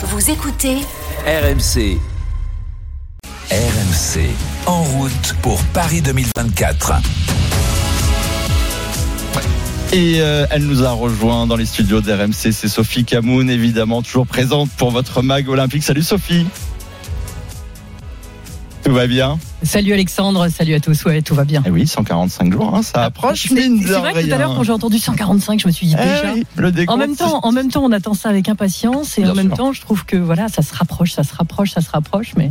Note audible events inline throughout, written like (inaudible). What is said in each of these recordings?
Vous écoutez RMC. RMC. En route pour Paris 2024. Et euh, elle nous a rejoint dans les studios d'RMC, c'est Sophie Camoun, évidemment, toujours présente pour votre mag olympique. Salut Sophie Tout va bien Salut Alexandre, salut à tous, ouais, tout va bien. Eh oui, 145 jours, hein, ça approche. C'est mine de c'est vrai que tout à l'heure quand j'ai entendu 145, je me suis dit Eh déjà. oui, le décompte, En même temps, en même temps, on attend ça avec impatience et Bien en même sûr. temps, je trouve que voilà, ça se rapproche, ça se rapproche, ça se rapproche, mais.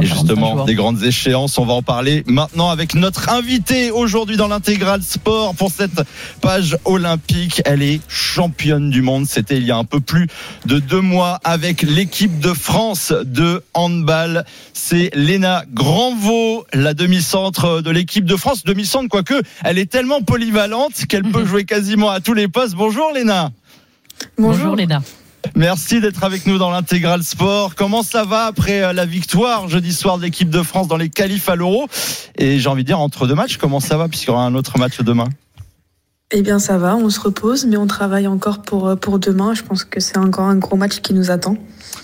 Et 145 justement, jours. des grandes échéances, on va en parler maintenant avec notre invitée aujourd'hui dans l'intégral sport pour cette page olympique. Elle est championne du monde. C'était il y a un peu plus de deux mois avec l'équipe de France de handball. C'est Léna Granvaux, la demi-centre de l'équipe de France. Demi-centre, quoique, elle est tellement polyvalente qu'elle peut (laughs) jouer quasiment à tous les postes. Bonjour Léna. Bonjour Léna. Merci d'être avec nous dans l'intégral sport. Comment ça va après euh, la victoire jeudi soir de l'équipe de France dans les qualifs à l'Euro? Et j'ai envie de dire entre deux matchs, comment ça va puisqu'il y aura un autre match demain? Eh bien, ça va, on se repose, mais on travaille encore pour, euh, pour demain. Je pense que c'est encore un gros match qui nous attend.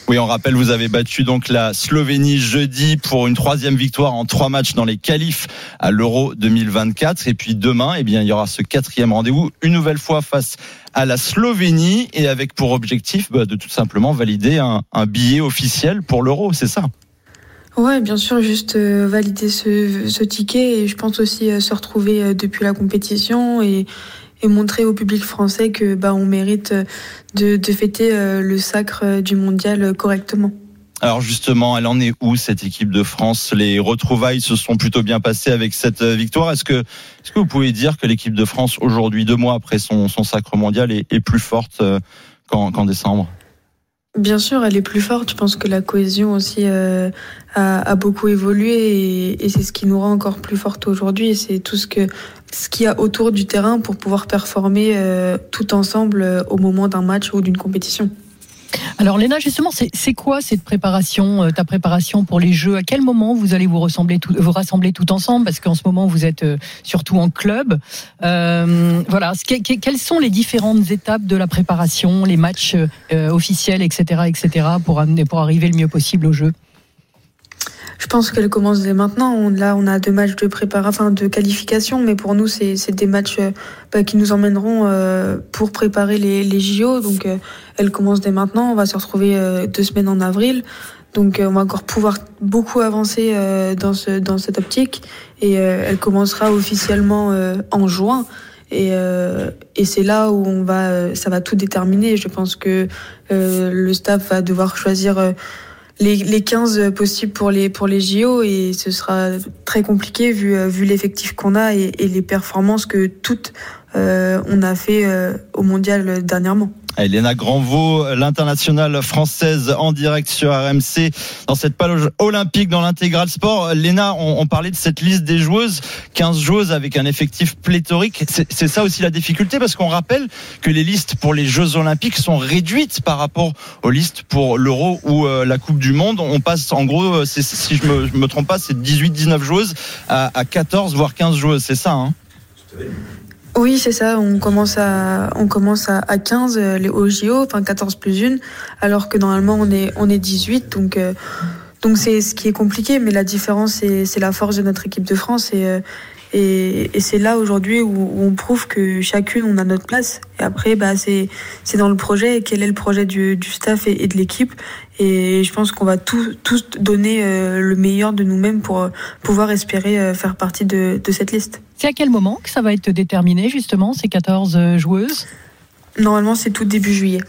Oui, on rappelle, vous avez battu donc la Slovénie jeudi pour une troisième victoire en trois matchs dans les qualifs à l'Euro 2024. Et puis demain, eh bien, il y aura ce quatrième rendez-vous une nouvelle fois face à la Slovénie et avec pour objectif bah, de tout simplement valider un, un billet officiel pour l'Euro, c'est ça? Ouais, bien sûr, juste euh, valider ce, ce ticket et je pense aussi euh, se retrouver euh, depuis la compétition et, et montrer au public français que bah, on mérite euh, de, de fêter euh, le sacre euh, du mondial correctement. Alors justement, elle en est où cette équipe de France? Les retrouvailles se sont plutôt bien passées avec cette victoire. Est-ce que, est-ce que vous pouvez dire que l'équipe de France aujourd'hui, deux mois après son, son sacre mondial, est, est plus forte qu'en, qu'en décembre? Bien sûr, elle est plus forte. Je pense que la cohésion aussi euh, a, beaucoup évolué et, c'est ce qui nous rend encore plus forte aujourd'hui. C'est tout ce que ce qu'il y a autour du terrain pour pouvoir performer euh, tout ensemble euh, au moment d'un match ou d'une compétition. Alors Léna, justement, c'est quoi cette préparation, euh, ta préparation pour les Jeux? À quel moment vous allez vous rassembler tout, vous rassembler tout ensemble? Parce qu'en ce moment, vous êtes euh, surtout en club. Euh, voilà, quelles sont les différentes étapes de la préparation, les matchs euh, officiels, etc., etc., pour amener, pour arriver le mieux possible aux Jeux Je pense qu'elle commence dès maintenant. Là, on a deux matchs de préparation, enfin de qualification, mais pour nous, c'est des matchs euh, bah, qui nous emmèneront euh, pour préparer les, les JO. Donc, euh, elle commence dès maintenant. On va se retrouver euh, deux semaines en avril. Donc, euh, on va encore pouvoir beaucoup avancer dans, ce, dans cette optique. Et elle commencera officiellement en juin. Et, euh, et c'est là où on va, ça va tout déterminer. Je pense que euh, le staff va devoir choisir. euh, les, les 15 possibles pour les, pour les JO et ce sera très compliqué vu, euh, vu l'effectif qu'on a et, les performances que toutes on a fait euh, au mondial euh, dernièrement. Elena Granvaux, l'internationale française en direct sur RMC dans cette page olympique dans l'intégral sport. Léna, on, on parlait de cette liste des joueuses, 15 joueuses avec un effectif pléthorique. C'est ça aussi la difficulté parce qu'on rappelle que les listes pour les Jeux olympiques sont réduites par rapport aux listes pour l'Euro ou euh, la Coupe du Monde. On passe en gros, euh, si je me, je me trompe pas, c'est 18-19 joueuses à, à 14 voire 15 joueuses. C'est ça, hein? Oui, c'est ça. On commence à, on commence à, à 15 euh, les au JO, enfin 14 plus 1, alors que normalement on est, on est 18. Donc, euh, donc c'est ce qui est compliqué, mais la différence, c'est c'est la force de notre équipe de France. Et, euh, et, et c'est là aujourd'hui où, où on prouve que chacune, on a notre place. Et après, bah, c'est c'est dans le projet. Et quel est le projet du, du staff et, et de l'équipe Et je pense qu'on va tout, tous donner euh, le meilleur de nous-mêmes pour euh, pouvoir espérer euh, faire partie de, de cette liste. C'est à quel moment que ça va être déterminé, justement, ces 14 euh, joueuses? Normalement, c'est tout début juillet.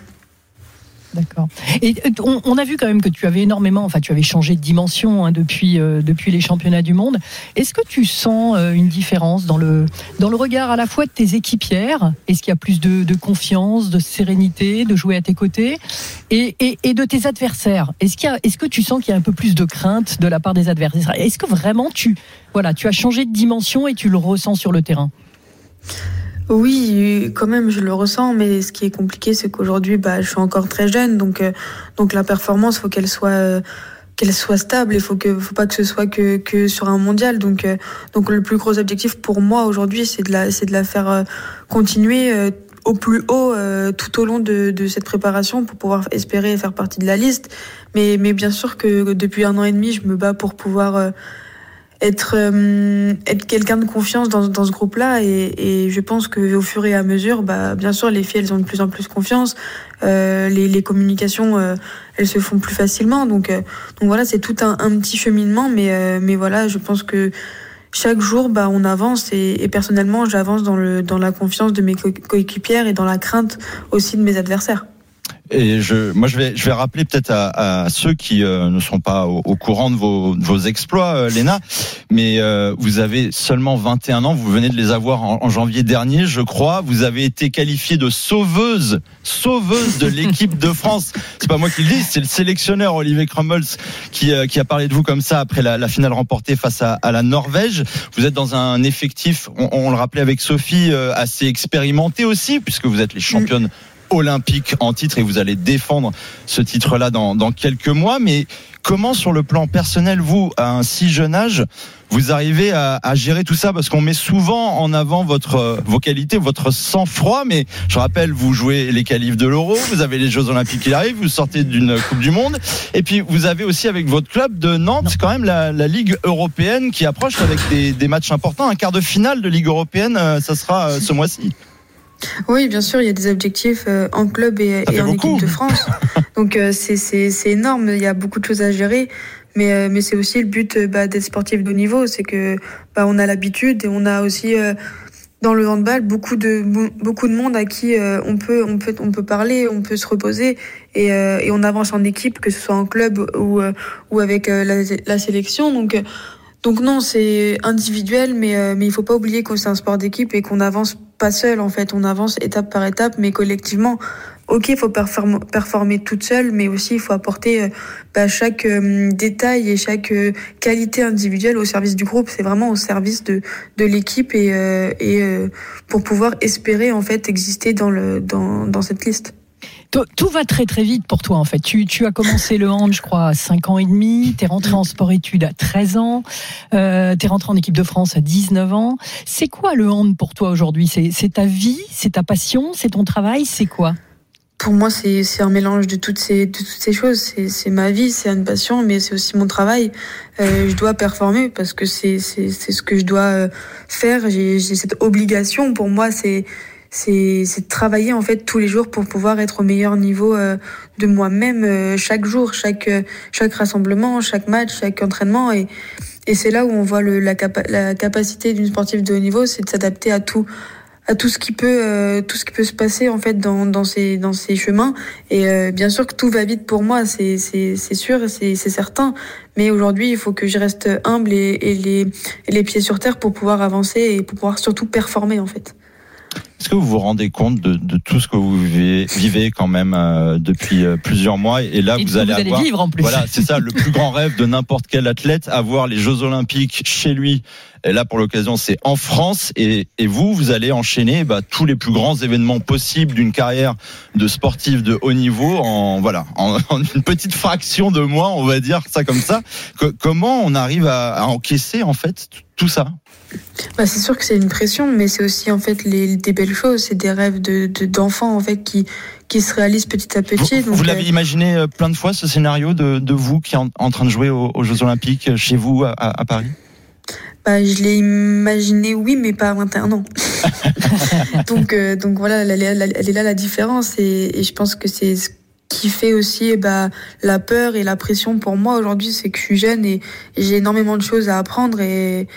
D'accord. Et euh, on, a vu quand même que tu avais énormément, enfin tu avais changé de dimension hein, depuis euh, depuis les championnats du monde. Est-ce que tu sens euh, une différence dans le dans le regard à la fois de tes équipières? Est-ce qu'il y a plus de, confiance, de sérénité, de jouer à tes côtés, et, et, de tes adversaires? Est-ce est-ce que tu sens qu'il y a un peu plus de crainte de la part des adversaires? Est-ce que vraiment tu voilà tu as changé de dimension et tu le ressens sur le terrain? Oui, quand même, je le ressens, mais ce qui est compliqué, c'est qu'aujourd'hui, bah, je suis encore très jeune, donc, euh, donc la performance, faut qu'elle soit, euh, qu'elle soit stable. Il faut que, faut pas que ce soit que, que sur un mondial. Donc, euh, donc le plus gros objectif pour moi aujourd'hui, c'est de la, c'est de la faire euh, continuer. euh, au plus haut tout au long de, de, cette préparation pour pouvoir espérer faire partie de la liste. Mais, mais bien sûr que depuis un an et demi, je me bats pour pouvoir être euh, être quelqu'un de confiance dans, dans ce groupe-là. Et, et, je pense que au fur et à mesure, bah bien sûr les filles elles ont de plus en plus confiance, euh, les, les, communications euh, elles se font plus facilement. Donc euh, donc voilà c'est tout un, un, petit cheminement. Mais mais voilà je pense que chaque jour bah on avance. Et, et personnellement j'avance dans le dans la confiance de mes coéquipières et dans la crainte aussi de mes adversaires. Et je, moi, je vais, je vais rappeler peut-être à, à, ceux qui euh, ne sont pas au, au, courant de vos, de vos exploits, euh, Léna, mais euh, vous avez seulement 21 ans. Vous venez de les avoir en, en, janvier dernier, je crois. Vous avez été qualifiée de sauveuse, sauveuse de l'équipe de France. C'est pas moi qui le dis, c'est le sélectionneur Olivier Crumbles qui, euh, qui a parlé de vous comme ça après la, la finale remportée face à, à, la Norvège. Vous êtes dans un effectif, on, on le rappelait avec Sophie, assez expérimenté aussi, puisque vous êtes les championnes olympique en titre et vous allez défendre ce titre-là dans, dans quelques mois. Mais comment, sur le plan personnel, vous, à un si jeune âge, vous arrivez à, à gérer tout ça? Parce qu'on met souvent en avant votre vos qualités, votre sang-froid. Mais je rappelle, vous jouez les qualifs de l'Euro, vous avez les Jeux Olympiques qui arrivent, vous sortez d'une Coupe du Monde, et puis vous avez aussi avec votre club de Nantes quand même la, la Ligue européenne qui approche avec des, des, matchs importants. Un quart de finale de Ligue européenne, euh, ça sera euh, ce mois-ci. Oui, bien sûr, il y a des objectifs euh, en club et, et en beaucoup. équipe de France. (laughs) Donc euh, c'est énorme, il y a beaucoup de choses à gérer. Mais, euh, mais c'est aussi le but bah, d'être sportif de haut niveau, c'est que bah, on a l'habitude et on a aussi dans le handball beaucoup de beaucoup de monde à qui on peut on peut on peut parler, on peut se reposer et, et on avance en équipe, que ce soit en club ou ou avec la, la sélection. Donc donc non, c'est individuel, mais euh, mais il faut pas oublier que c'est un sport d'équipe et qu'on avance pas seul en fait, on avance étape par étape, mais collectivement. Ok, il faut performer, performer toute seule, mais aussi il faut apporter euh, bah, chaque euh, détail et chaque euh, qualité individuelle au service du groupe. C'est vraiment au service de de l'équipe et euh, et pour pouvoir espérer en fait exister dans le dans dans cette liste tout va très très vite pour toi en fait. Tu, tu as commencé le hand, je crois, à 5 ans et demi. Tu es rentré en sport-études à 13 ans. Euh, tu es rentré en équipe de France à 19 ans. C'est quoi le hand pour toi aujourd'hui? C'est ta vie? C'est ta passion? C'est ton travail? C'est quoi? Pour moi, c'est un mélange de toutes ces, de toutes ces choses. C'est ma vie, c'est une passion, mais c'est aussi mon travail. Euh, je dois performer parce que c'est ce que je dois euh, faire. J'ai cette obligation. Pour moi, c'est c'est de travailler en fait tous les jours pour pouvoir être au meilleur niveau euh, de moi-même euh, chaque jour, chaque euh, chaque rassemblement, chaque match, chaque entraînement. Et et c'est là où on voit le, la, capa la capacité d'une sportive de haut niveau, c'est de s'adapter à tout à tout ce qui peut tout ce qui peut se passer en fait dans dans ces dans ces chemins. Et bien sûr que tout va vite pour moi c'est c'est c'est sûr c'est c'est certain. Mais aujourd'hui il faut que je reste humble et, et les les pieds sur terre pour pouvoir avancer et pour pouvoir surtout performer en fait. Est-ce que vous vous rendez compte de, de, tout ce que vous vivez, vivez quand même euh, depuis euh, plusieurs mois? Et là, et vous, allez vous avoir, vivre en plus. Voilà, c'est ça, le plus grand rêve de n'importe quel athlète, avoir les Jeux Olympiques chez lui. Et là, pour l'occasion, c'est en France. Et, et, vous, vous allez enchaîner bah, tous les plus grands événements possibles d'une carrière de sportif de haut niveau en voilà, en, (laughs) en, une petite fraction de mois, on va dire ça comme ça. Que, comment on arrive à, à encaisser en fait tout ça? Bah, c'est sûr que c'est une pression, mais c'est aussi en fait les, des belles choses, c'est des rêves de d'enfants en fait qui qui se réalisent petit à petit. Vous, vous l'avez euh... imaginé euh, plein de fois ce scénario de, de vous qui est en, en train de jouer aux, aux, Jeux Olympiques chez vous à, à Paris? Bah, je l'ai imaginé, oui, mais pas à 21 ans. (laughs) (laughs) donc, euh, donc voilà, elle, elle, elle, est là la différence, et, et je pense que c'est ce qui fait aussi bah, la peur et la pression pour moi aujourd'hui, c'est que je suis jeune et, et j'ai énormément de choses à apprendre et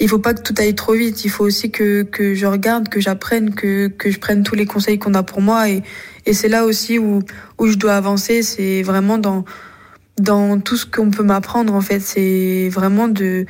il faut pas que tout aille trop vite. Il faut aussi que, que je regarde, que j'apprenne, que, que je prenne tous les conseils qu'on a pour moi. Et, et c'est là aussi où, où je dois avancer. C'est vraiment dans, dans tout ce qu'on peut m'apprendre, en fait. C'est vraiment de,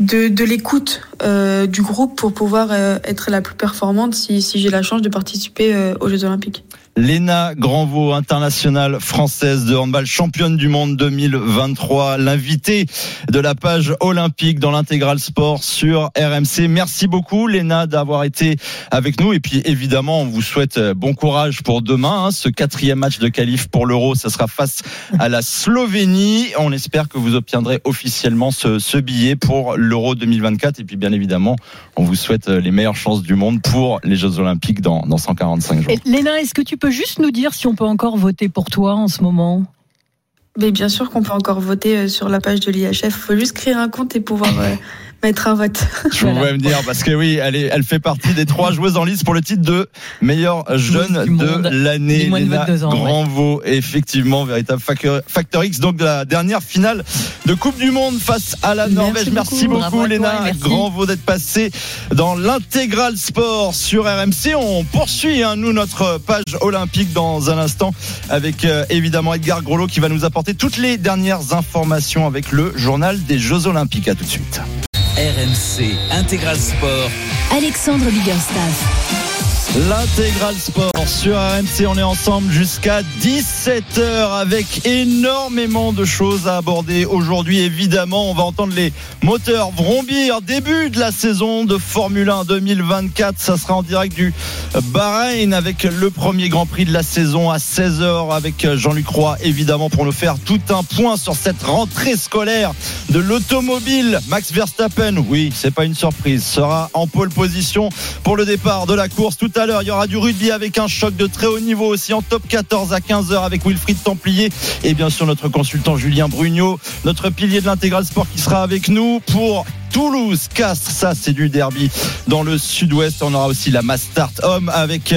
de, de l'écoute euh, du groupe pour pouvoir euh, être la plus performante si, si j'ai la chance de participer euh, aux Jeux Olympiques. Léna Granvaux, internationale française de handball, championne du monde 2023, l'invitée de la page olympique dans l'intégral sport sur RMC. Merci beaucoup Léna d'avoir été avec nous et puis évidemment on vous souhaite euh, bon courage pour demain. Hein. ce quatrième match de qualif pour l'Euro, ça sera face à la Slovénie. On espère que vous obtiendrez officiellement ce, ce billet pour l'Euro 2024 et puis bien évidemment on vous souhaite euh, les meilleures chances du monde pour les Jeux Olympiques dans, dans 145 jours. Est-ce que juste nous dire si on peut encore voter pour toi en ce moment? Mais bien sûr qu'on peut encore voter euh, sur la page de l'IHF. Il faut juste créer un compte et pouvoir euh, mettre un vote. (laughs) Je Voilà. voulais me dire parce que oui, elle, est, elle fait partie des trois joueuses en lice pour le titre de meilleure jeune de l'année. De Léna 22 ans, ouais. Granvaux, effectivement, véritable facteur, facteur X, donc de la dernière finale de Coupe du Monde face à la Merci Norvège. Merci beaucoup. beaucoup, à toi, Léna merci. Granvaux d'être passée dans l'intégral sport sur RMC. On poursuit, hein, nous, notre page olympique dans un instant avec euh, évidemment Edgar Grolot qui va nous apporter toutes les dernières informations avec le journal des Jeux Olympiques. À tout de suite. RMC Intégral Sport. Alexandre Biggerstaff. L'intégral sport sur RMC, on est ensemble jusqu'à 17h avec énormément de choses à aborder aujourd'hui. Évidemment, on va entendre les moteurs vrombir. Début de la saison de Formule 1 2024. Ça sera en direct du Bahreïn avec le premier Grand Prix de la saison à 16h avec Jean-Luc Roy, évidemment, pour nous faire tout un point sur cette rentrée scolaire de l'automobile. Max Verstappen, oui, c'est pas une surprise, sera en pole position pour le départ de la course. Tout à l'heure, il y aura du rugby avec un choc de très haut niveau aussi en top 14 à 15h avec Wilfried Templier et bien sûr notre consultant Julien Brugnot, notre pilier de l'intégral sport qui sera avec nous pour Toulouse, Castres, ça c'est du derby dans le sud-ouest. On aura aussi la Mastart Homme avec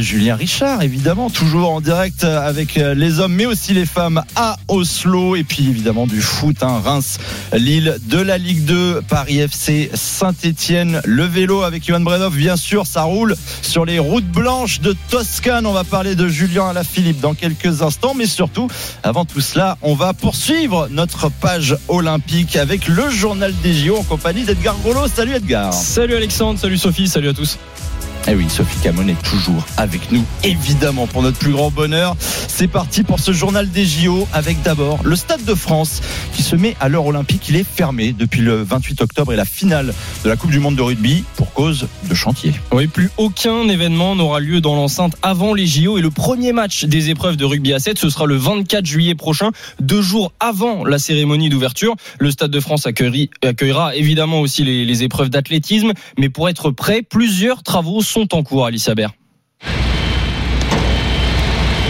Julien Richard, évidemment, toujours en direct euh, avec euh, les hommes, mais aussi les femmes à Oslo. Et puis évidemment du foot, hein, Reims, Lille, de la Ligue 2, Paris FC, Saint-Etienne, le vélo avec Johan Bredov, bien sûr, ça roule sur les routes blanches de Toscane. On va parler de Julien Alaphilippe dans quelques instants, mais surtout, avant tout cela, on va poursuivre notre page olympique avec le journal des JO en compagnie d'Edgar Grolot. Salut Edgar. Salut Alexandre, salut Sophie, salut à tous. Eh oui, Sophie Camon est toujours avec nous, évidemment, pour notre plus grand bonheur. C'est parti pour ce journal des JO avec d'abord le Stade de France qui se met à l'heure olympique. Il est fermé depuis le 28 octobre et la finale de la Coupe du Monde de rugby pour cause de chantier. Oui, plus aucun événement n'aura lieu dans l'enceinte avant les JO et le premier match des épreuves de rugby à 7, ce sera le 24 juillet prochain, deux jours avant la cérémonie d'ouverture. Le Stade de France accueillera, évidemment aussi les, les épreuves d'athlétisme, mais pour être prêt, plusieurs travaux sont en cours, Alicia Bert.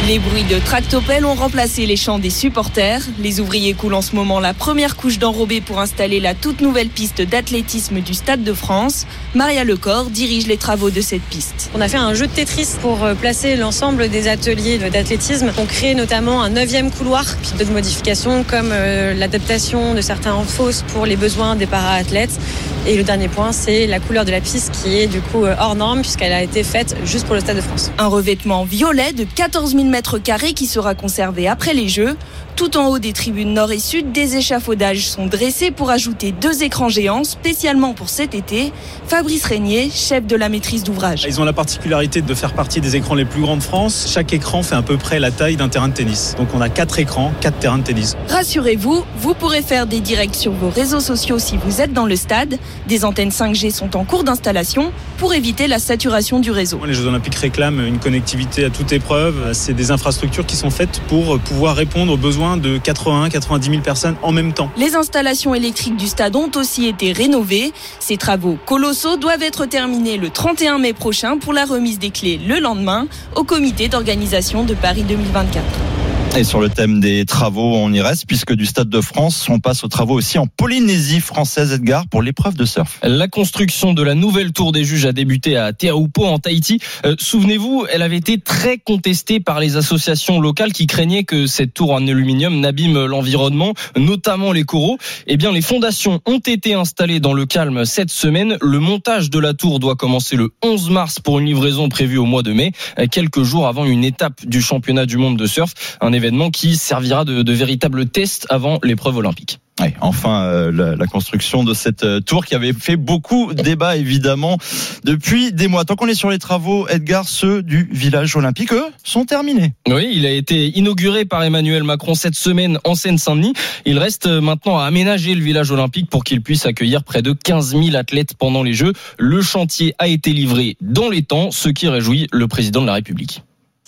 Les bruits de tractopelles ont remplacé les chants des supporters. Les ouvriers coulent en ce moment la première couche d'enrobé pour installer la toute nouvelle piste d'athlétisme du Stade de France. Maria Lecor dirige les travaux de cette piste. On a fait un jeu de Tetris pour euh, placer l'ensemble des ateliers d'athlétisme. On crée notamment un neuvième couloir, puis d'autres modifications comme euh, l'adaptation de certains fosses pour les besoins des para-athlètes. Et le dernier point, c'est la couleur de la piste qui est du coup euh, hors norme puisqu'elle a été faite juste pour le Stade de France. Un revêtement violet de 14 000 mètres carrés qui sera conservé après les Jeux. Tout en haut des tribunes nord et sud, des échafaudages sont dressés pour ajouter deux écrans géants spécialement pour cet été. Fabrice Régnier, chef de la maîtrise d'ouvrage. Ils ont la particularité de faire partie des écrans les plus grands de France. Chaque écran fait à peu près la taille d'un terrain de tennis. Donc on a quatre écrans, quatre terrains de tennis. Rassurez-vous, vous pourrez faire des directs sur vos réseaux sociaux si vous êtes dans le stade. Des antennes 5G sont en cours d'installation pour éviter la saturation du réseau. Les Jeux Olympiques réclament une connectivité à toute épreuve. C'est des infrastructures qui sont faites pour pouvoir répondre aux besoins de 80-90 000 personnes en même temps. Les installations électriques du stade ont aussi été rénovées. Ces travaux colossaux doivent être terminés le 31 mai prochain pour la remise des clés le lendemain au comité d'organisation de Paris 2024. Et sur le thème des travaux, on y reste puisque du Stade de France, on passe aux travaux aussi en Polynésie française, Edgar, pour l'épreuve de surf. La construction de la nouvelle tour des juges a débuté à Teahupo en Tahiti. Euh, Souvenez-vous, elle avait été très contestée par les associations locales qui craignaient que cette tour en aluminium n'abîme l'environnement, notamment les coraux. Eh bien, les fondations ont été installées dans le calme cette semaine. Le montage de la tour doit commencer le 11 mars pour une livraison prévue au mois de mai, euh, quelques jours avant une étape du championnat du monde de surf, événement qui servira de, de véritable test avant l'épreuve olympique. Ouais, enfin, euh, la, la, construction de cette euh, tour qui avait fait beaucoup débat évidemment depuis des mois. Tant qu'on est sur les travaux, Edgar, ceux du village olympique, eux, sont terminés. Oui, il a été inauguré par Emmanuel Macron cette semaine en Seine-Saint-Denis. Il reste maintenant à aménager le village olympique pour qu'il puisse accueillir près de 15 000 athlètes pendant les Jeux. Le chantier a été livré dans les temps, ce qui réjouit le président de la République.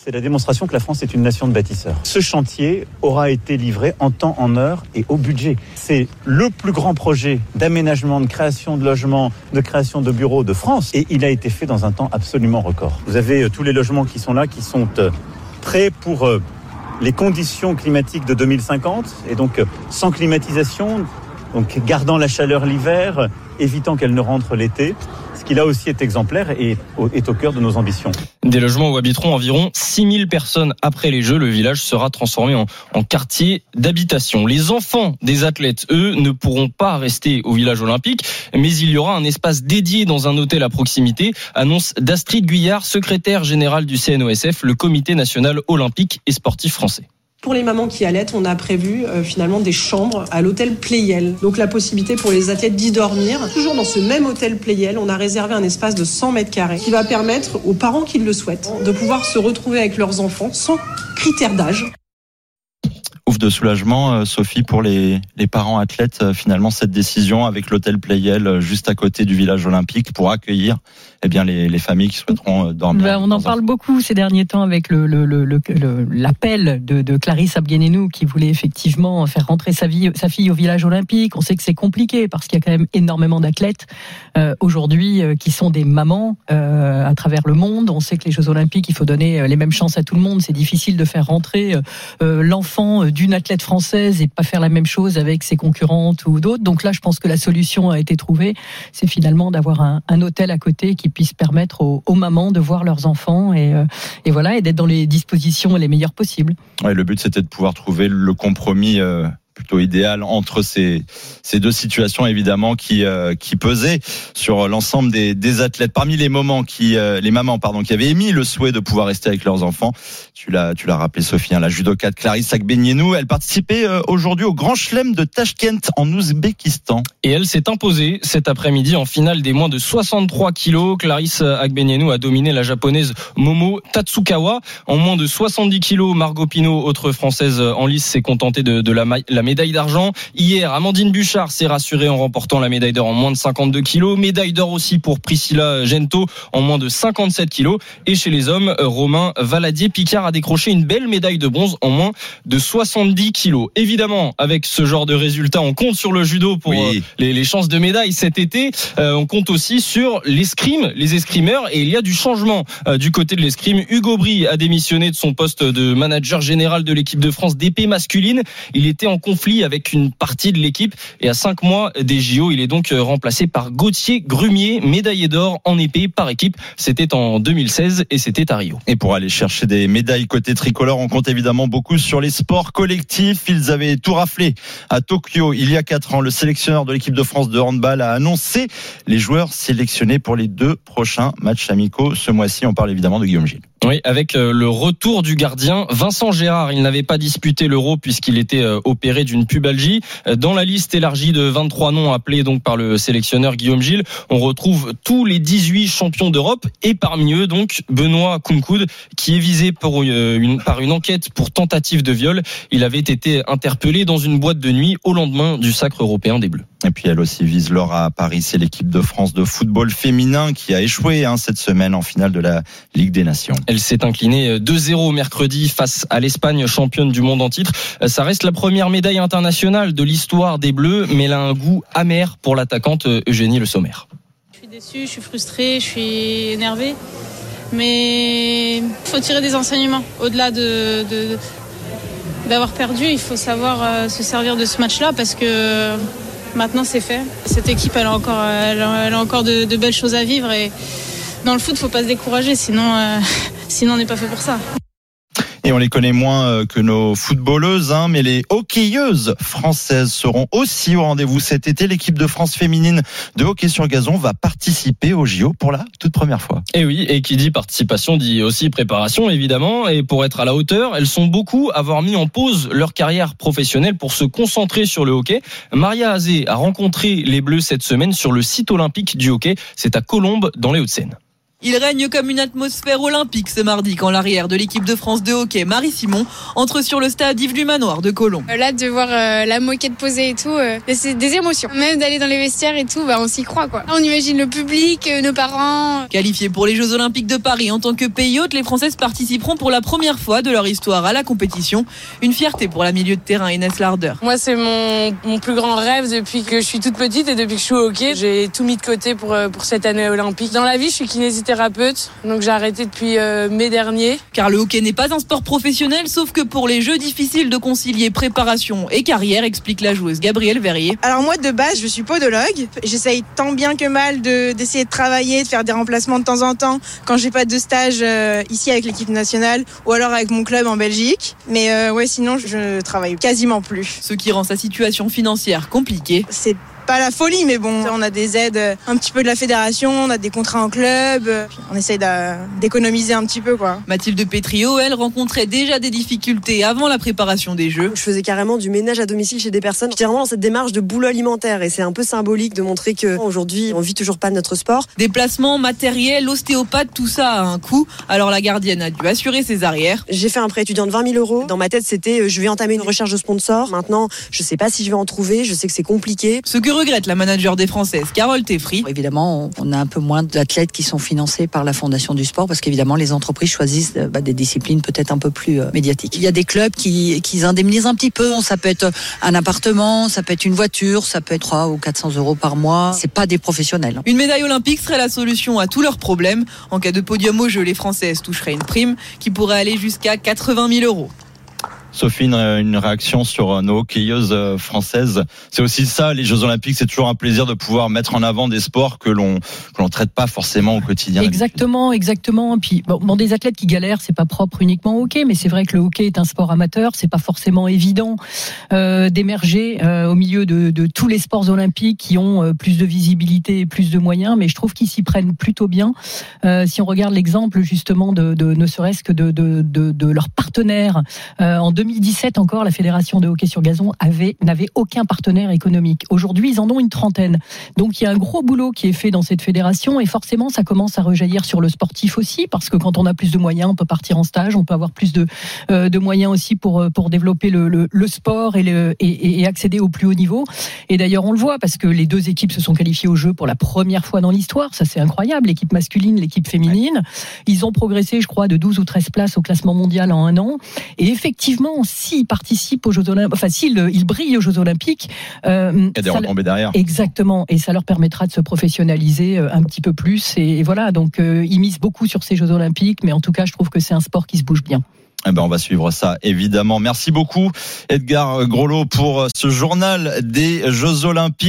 C'est la démonstration que la France est une nation de bâtisseurs. Ce chantier aura été livré en temps, en heure et au budget. C'est le plus grand projet d'aménagement, de création de logements, de création de bureaux de France et il a été fait dans un temps absolument record. Vous avez euh, tous les logements qui sont là, qui sont euh, prêts pour euh, les conditions climatiques de 2050 et donc sans climatisation, donc gardant la chaleur l'hiver, évitant qu'elle ne rentre l'été qui là aussi est exemplaire et est au cœur de nos ambitions. Des logements où habiteront environ 6000 personnes après les Jeux. Le village sera transformé en, en quartier d'habitation. Les enfants des athlètes, eux, ne pourront pas rester au village olympique, mais il y aura un espace dédié dans un hôtel à proximité, annonce d'Astrid Guyard, secrétaire générale du CNOSF, le Comité national olympique et sportif français. Pour les mamans qui allaitent, on a prévu euh, finalement des chambres à l'hôtel Playel. Donc la possibilité pour les athlètes d'y dormir. Toujours dans ce même hôtel Playel, on a réservé un espace de 100 mètres carrés qui va permettre aux parents qui le souhaitent de pouvoir se retrouver avec leurs enfants sans critère d'âge de soulagement, euh, Sophie, pour les, les parents athlètes, euh, finalement, cette décision avec l'hôtel Playel euh, juste à côté du village olympique pour accueillir eh bien, les, les familles qui souhaiteront dormir. Ben, on en parle beaucoup ces derniers temps avec le, le, le, l'appel de, de Clarisse Abguenenou qui voulait effectivement faire rentrer sa, vie, sa fille au village olympique. On sait que c'est compliqué parce qu'il y a quand même énormément d'athlètes euh, aujourd'hui qui sont des mamans euh, à travers le monde. On sait que les Jeux olympiques, il faut donner les mêmes chances à tout le monde. C'est difficile de faire rentrer l'enfant d'une athlète française et pas faire la même chose avec ses concurrentes ou d'autres. Donc là, je pense que la solution a été trouvée. C'est finalement d'avoir un, hôtel à côté qui puisse permettre aux, mamans de voir leurs enfants et, euh, et voilà et d'être dans les dispositions les meilleures possibles. Le but c'était de pouvoir trouver le compromis. Euh plutôt idéal entre ces, ces deux situations évidemment qui, euh, qui pesaient sur l'ensemble des, des athlètes. Parmi les moments qui, euh, les mamans pardon, qui avaient émis le souhait de pouvoir rester avec leurs enfants, tu l'as, tu l'as rappelé Sophie, hein, la judokate Clarisse Agbenienou, elle participait euh, aujourd'hui au Grand Chelem de Tashkent en Ouzbékistan. Et elle s'est imposée cet après-midi en finale des moins de 63 kilos. Clarisse Agbenienou a dominé la japonaise Momo Tatsukawa en moins de 70 kilos. Margot Pino, autre française en lice, s'est contentée de, de la, la médaille d'argent. Hier, Amandine Bouchard s'est rassurée en remportant la médaille d'or en moins de 52 kilos. Médaille d'or aussi pour Priscilla Gento en moins de 57 kilos. Et chez les hommes, Romain Valadier-Picard a décroché une belle médaille de bronze en moins de 70 kilos. Évidemment, avec ce genre de résultats, on compte sur le judo pour oui. les, les, chances de médaille cet été. Euh, on compte aussi sur l'escrime, les escrimeurs. Et il y a du changement euh, du côté de l'escrime. Hugo Brie a démissionné de son poste de manager général de l'équipe de France d'épée masculine. Il était en conflit avec une partie de l'équipe et à 5 mois des JO, il est donc euh, remplacé par Gauthier Grumier, médaillé d'or en épée par équipe. C'était en 2016 et c'était à Rio. Et pour aller chercher des médailles côté tricolore, on compte évidemment beaucoup sur les sports collectifs. Ils avaient tout raflé à Tokyo il y a 4 ans. Le sélectionneur de l'équipe de France de handball a annoncé les joueurs sélectionnés pour les deux prochains matchs amicaux. Ce mois-ci, on parle évidemment de Guillaume Gilles. Oui, avec euh, le retour du gardien Vincent Gérard. Il n'avait pas disputé l'Euro puisqu'il était euh, opéré d'une pubalgie. Euh, dans la liste élargie de 23 noms appelés donc par le sélectionneur Guillaume Gilles, on retrouve tous les 18 champions d'Europe et parmi eux donc Benoît Kounkoud qui est visé par une enquête pour tentative de viol. Il avait été interpellé dans une boîte de nuit au lendemain du sacre européen des Bleus. Et puis elle aussi vise l'or à Paris. C'est l'équipe de France de football féminin qui a échoué hein, cette semaine en finale de la Ligue des Nations. Elle s'est inclinée 2-0 mercredi face à l'Espagne, championne du monde en titre. Ça reste la première médaille internationale de l'histoire des Bleus, mais elle a un goût amer pour l'attaquante Eugénie Le Sommer. Je suis déçue, je suis frustrée, je suis énervée. Mais il faut tirer des enseignements. Au-delà de, d'avoir perdu, il faut savoir se servir de ce match-là parce que Maintenant, c'est fait. Cette équipe, elle a encore, a, encore de, belles choses à vivre. Et dans le foot, faut pas se décourager, sinon, euh, sinon on n'est pas fait pour ça. Et on les connaît moins euh, que nos footballeuses, hein, mais les hockeyeuses françaises seront aussi au rendez-vous cet été. L'équipe de France féminine de hockey sur gazon va participer au JO pour la toute première fois. Et oui, et qui dit participation dit aussi préparation, évidemment. Et pour être à la hauteur, elles sont beaucoup à avoir mis en pause leur carrière professionnelle pour se concentrer sur le hockey. Maria Azé a rencontré les Bleus cette semaine sur le site olympique du hockey. C'est à Colombes, dans les Hauts-de-Seine. Il règne comme une atmosphère olympique ce mardi quand l'arrière de l'équipe de France de hockey, Marie Simon, entre sur le stade Yves du Manoir de Colomb. Là, de voir euh, la moquette posée et tout, euh, c'est des émotions. Même d'aller dans les vestiaires et tout, bah, on s'y croit quoi. On imagine le public, euh, nos parents. Qualifiés pour les Jeux Olympiques de Paris en tant que pays hôte, les Françaises participeront pour la première fois de leur histoire à la compétition. Une fierté pour la milieu de terrain Inès Larder. Moi, c'est mon, mon plus grand rêve depuis que je suis toute petite et depuis que je suis au hockey. J'ai tout mis de côté pour, pour cette année olympique. Dans la vie, je suis kinésithérapeute, donc j'ai arrêté depuis euh, mai dernier. Car le hockey n'est pas un sport professionnel, sauf que pour les Jeux, difficile de concilier préparation et carrière, explique la joueuse Gabrielle Verrier. Alors moi, de base, je suis podologue. J'essaye tant bien que mal de- d'essayer de, travailler, de faire des remplacements de temps en temps quand j'ai pas de stage euh, ici avec l'équipe nationale ou alors avec mon club en Belgique. Mais euh, ouais, sinon, je travaille quasiment plus. Ce qui rend sa situation financière compliquée. C'est pas la folie, mais bon, on a des aides euh, un petit peu de la fédération, on a des contrats en club, euh, on essaye d'économiser un petit peu, quoi. Mathilde Pétriot, elle, rencontrait déjà des difficultés avant la préparation des Jeux. Je faisais carrément du ménage à domicile chez des personnes. J'étais vraiment dans cette démarche de boulot alimentaire et c'est un peu symbolique de montrer que aujourd'hui on vit toujours pas de notre sport. Déplacement, matériel, ostéopathe, tout ça a un coût. Alors la gardienne a dû assurer ses arrières. J'ai fait un prêt étudiant de 20 000 euros. Dans ma tête, c'était euh, je vais entamer une recherche de sponsor. Maintenant, je sais pas si je vais en trouver. Je sais que c'est compliqué. Ce que regrette la manager des Françaises, Carole Teffry. Évidemment, on a un peu moins d'athlètes qui sont financés par la Fondation du sport parce qu'évidemment, les entreprises choisissent euh, bah, des disciplines peut-être un peu plus euh, médiatiques. Il y a des clubs qui, qui indemnisent un petit peu. Ça peut être un appartement, ça peut être une voiture, ça peut être 3 ou 400 euros par mois. C'est pas des professionnels. Une médaille olympique serait la solution à tous leurs problèmes. En cas de podium au jeu, les Françaises toucheraient une prime qui pourrait aller jusqu'à 80 000 euros. Sophie, une, une réaction sur euh, nos hockeyeuses euh, françaises. C'est aussi ça, les Jeux Olympiques, c'est toujours un plaisir de pouvoir mettre en avant des sports que l'on que l'on traite pas forcément au quotidien. Exactement, exactement. Puis bon, des athlètes qui galèrent, c'est pas propre uniquement au hockey, mais c'est vrai que le hockey est un sport amateur. C'est pas forcément évident euh, d'émerger euh, au milieu de, de tous les sports olympiques qui ont euh, plus de visibilité et plus de moyens. Mais je trouve qu'ils s'y prennent plutôt bien. Si on regarde l'exemple justement de, de ne serait-ce que de, de, de, de leurs partenaires en 2017 encore, la fédération de hockey sur gazon avait n'avait aucun partenaire économique. Aujourd'hui, ils en ont une trentaine. Donc il y a un gros boulot qui est fait dans cette fédération et forcément ça commence à rejaillir sur le sportif aussi parce que quand on a plus de moyens, on peut partir en stage, on peut avoir plus de euh, de moyens aussi pour euh, pour développer le, le, le sport et, le, et, et accéder au plus haut niveau. Et d'ailleurs on le voit parce que les deux équipes se sont qualifiées au jeu pour la première fois dans l'histoire. Ça c'est incroyable. L'équipe masculine, l'équipe féminine, ils ont progressé, je crois, de 12 ou 13 places au classement mondial en un an. Et effectivement, s'ils participent aux Jeux Olympiques, enfin s'ils ils brillent aux Jeux Olympiques, euh, Il y a des retombées derrière. Exactement, et ça leur permettra de se professionnaliser euh, un petit peu plus. Et, et voilà, donc euh, ils misent beaucoup sur ces Jeux Olympiques, mais en tout cas, je trouve que c'est un sport qui se bouge bien. Eh ben, on va suivre ça, évidemment. Merci beaucoup, Edgar Grolot, pour ce journal des Jeux Olympiques.